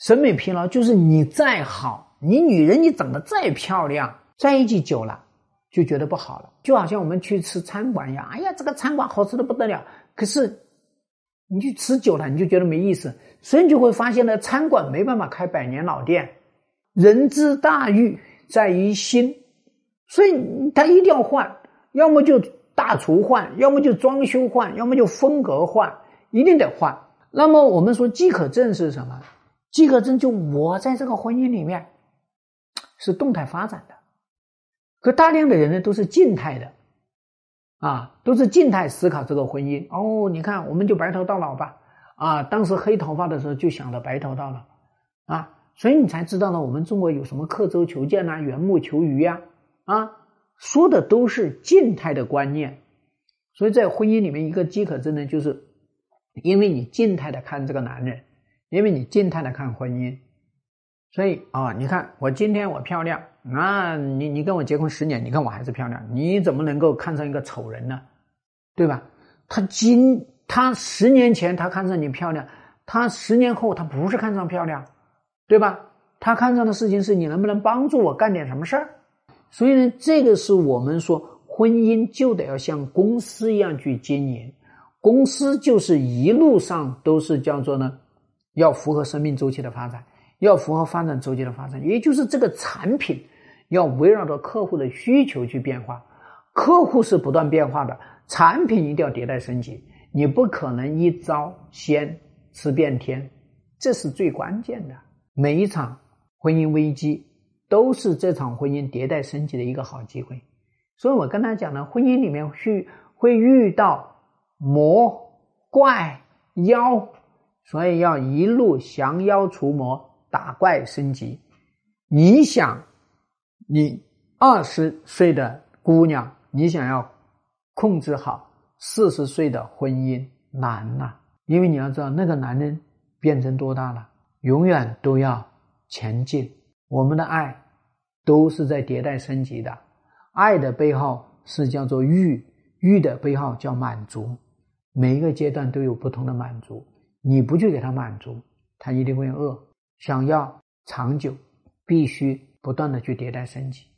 审美疲劳就是你再好，你女人你长得再漂亮，在一起久了就觉得不好了。就好像我们去吃餐馆一样，哎呀，这个餐馆好吃的不得了，可是你去吃久了你就觉得没意思，所以你就会发现呢，餐馆没办法开百年老店。人之大欲在于心，所以他一定要换，要么就大厨换，要么就装修换，要么就风格换，一定得换。那么我们说饥渴症是什么？饥渴症就我在这个婚姻里面是动态发展的，可大量的人呢都是静态的，啊，都是静态思考这个婚姻。哦，你看我们就白头到老吧，啊，当时黑头发的时候就想着白头到老，啊。所以你才知道呢，我们中国有什么刻舟求剑呐、缘木求鱼呀，啊，说的都是静态的观念。所以在婚姻里面，一个饥渴症呢，就是因为你静态的看这个男人，因为你静态的看婚姻。所以啊，你看我今天我漂亮，那你你跟我结婚十年，你看我还是漂亮，你怎么能够看上一个丑人呢？对吧？他今他十年前他看上你漂亮，他十年后他不是看上漂亮。对吧？他看上的事情是你能不能帮助我干点什么事儿，所以呢，这个是我们说婚姻就得要像公司一样去经营，公司就是一路上都是叫做呢，要符合生命周期的发展，要符合发展周期的发展，也就是这个产品要围绕着客户的需求去变化，客户是不断变化的，产品一定要迭代升级，你不可能一招鲜吃遍天，这是最关键的。每一场婚姻危机都是这场婚姻迭代升级的一个好机会，所以我跟他讲呢，婚姻里面去会遇到魔怪妖，所以要一路降妖除魔，打怪升级。你想，你二十岁的姑娘，你想要控制好四十岁的婚姻难呐，因为你要知道那个男人变成多大了。永远都要前进，我们的爱都是在迭代升级的。爱的背后是叫做欲，欲的背后叫满足。每一个阶段都有不同的满足，你不去给他满足，他一定会饿。想要长久，必须不断的去迭代升级。